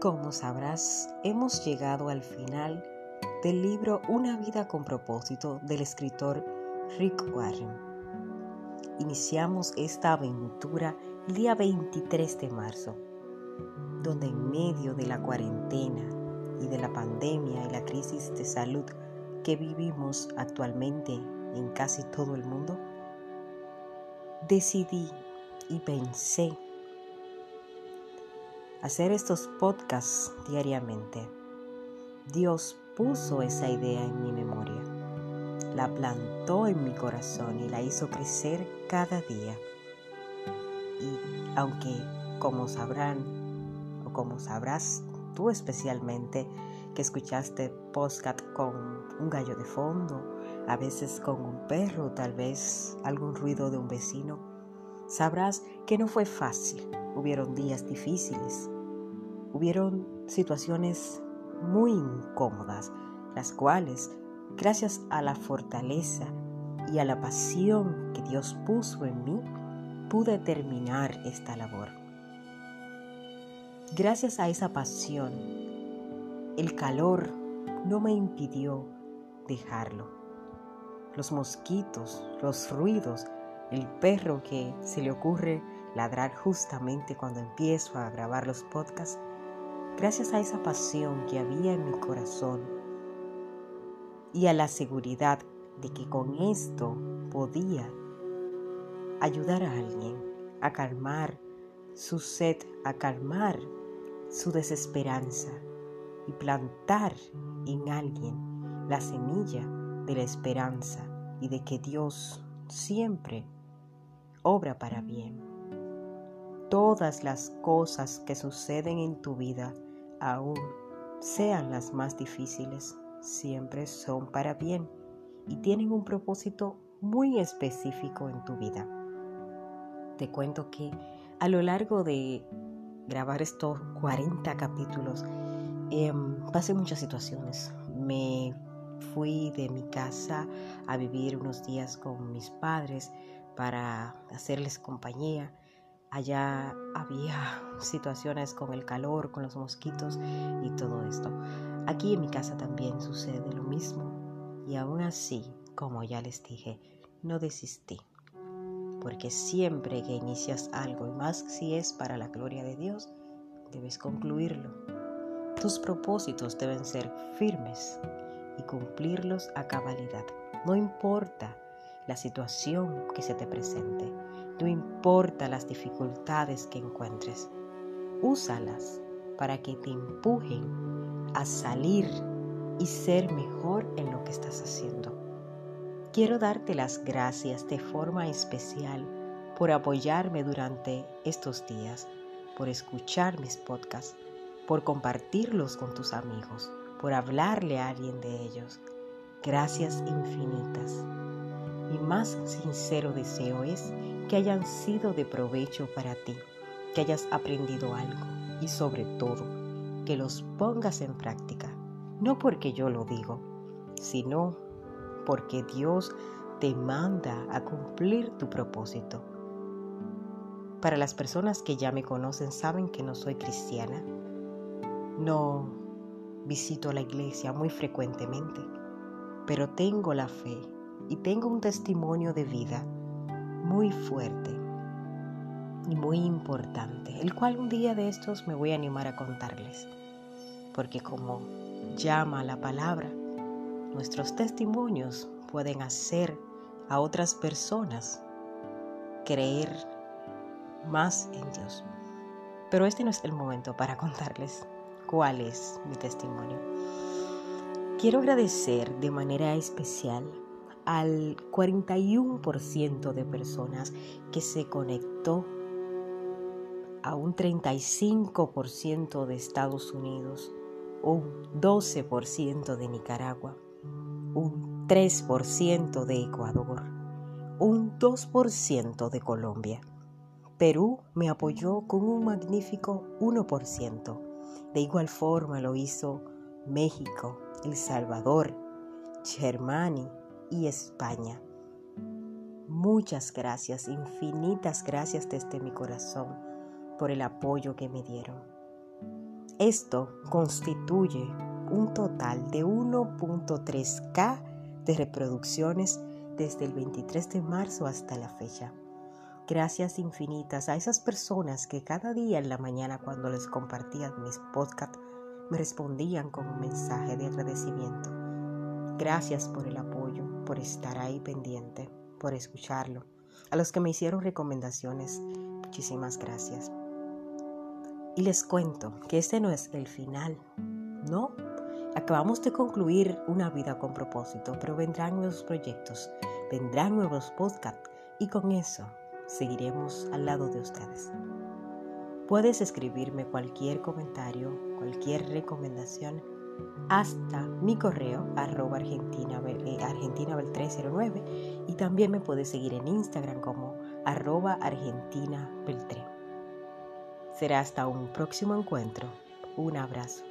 Como sabrás, hemos llegado al final del libro Una vida con propósito del escritor Rick Warren. Iniciamos esta aventura el día 23 de marzo, donde en medio de la cuarentena y de la pandemia y la crisis de salud que vivimos actualmente en casi todo el mundo, decidí y pensé hacer estos podcasts diariamente. Dios puso esa idea en mi memoria, la plantó en mi corazón y la hizo crecer cada día. Y aunque, como sabrán, o como sabrás tú especialmente, que escuchaste podcast con un gallo de fondo, a veces con un perro, tal vez algún ruido de un vecino, sabrás que no fue fácil. Hubieron días difíciles, hubieron situaciones muy incómodas, las cuales, gracias a la fortaleza y a la pasión que Dios puso en mí, pude terminar esta labor. Gracias a esa pasión, el calor no me impidió dejarlo. Los mosquitos, los ruidos, el perro que se le ocurre ladrar justamente cuando empiezo a grabar los podcasts, gracias a esa pasión que había en mi corazón y a la seguridad de que con esto podía ayudar a alguien a calmar su sed, a calmar su desesperanza y plantar en alguien la semilla de la esperanza y de que Dios siempre obra para bien. Todas las cosas que suceden en tu vida, aún sean las más difíciles, siempre son para bien y tienen un propósito muy específico en tu vida. Te cuento que a lo largo de grabar estos 40 capítulos, eh, pasé muchas situaciones. Me fui de mi casa a vivir unos días con mis padres para hacerles compañía. Allá había situaciones con el calor, con los mosquitos y todo esto. Aquí en mi casa también sucede lo mismo. Y aún así, como ya les dije, no desistí. Porque siempre que inicias algo, y más si es para la gloria de Dios, debes concluirlo. Tus propósitos deben ser firmes y cumplirlos a cabalidad. No importa la situación que se te presente, no importa las dificultades que encuentres, úsalas para que te empujen a salir y ser mejor en lo que estás haciendo. Quiero darte las gracias de forma especial por apoyarme durante estos días, por escuchar mis podcasts, por compartirlos con tus amigos por hablarle a alguien de ellos. Gracias infinitas. Mi más sincero deseo es que hayan sido de provecho para ti, que hayas aprendido algo y sobre todo que los pongas en práctica, no porque yo lo digo, sino porque Dios te manda a cumplir tu propósito. Para las personas que ya me conocen saben que no soy cristiana. No visito la iglesia muy frecuentemente, pero tengo la fe y tengo un testimonio de vida muy fuerte y muy importante, el cual un día de estos me voy a animar a contarles, porque como llama la palabra, nuestros testimonios pueden hacer a otras personas creer más en Dios. Pero este no es el momento para contarles cuál es mi testimonio. Quiero agradecer de manera especial al 41% de personas que se conectó, a un 35% de Estados Unidos, un 12% de Nicaragua, un 3% de Ecuador, un 2% de Colombia. Perú me apoyó con un magnífico 1%. De igual forma lo hizo México, El Salvador, Germany y España. Muchas gracias, infinitas gracias desde mi corazón por el apoyo que me dieron. Esto constituye un total de 1.3K de reproducciones desde el 23 de marzo hasta la fecha. Gracias infinitas a esas personas que cada día en la mañana cuando les compartía mis podcasts me respondían con un mensaje de agradecimiento. Gracias por el por estar ahí pendiente, por escucharlo. A los que me hicieron recomendaciones, muchísimas gracias. Y les cuento que este no es el final, ¿no? Acabamos de concluir una vida con propósito, pero vendrán nuevos proyectos, vendrán nuevos podcasts y con eso seguiremos al lado de ustedes. Puedes escribirme cualquier comentario, cualquier recomendación hasta mi correo arroba argentina, eh, argentinabel309 y también me puedes seguir en Instagram como arroba argentinabel3. Será hasta un próximo encuentro. Un abrazo.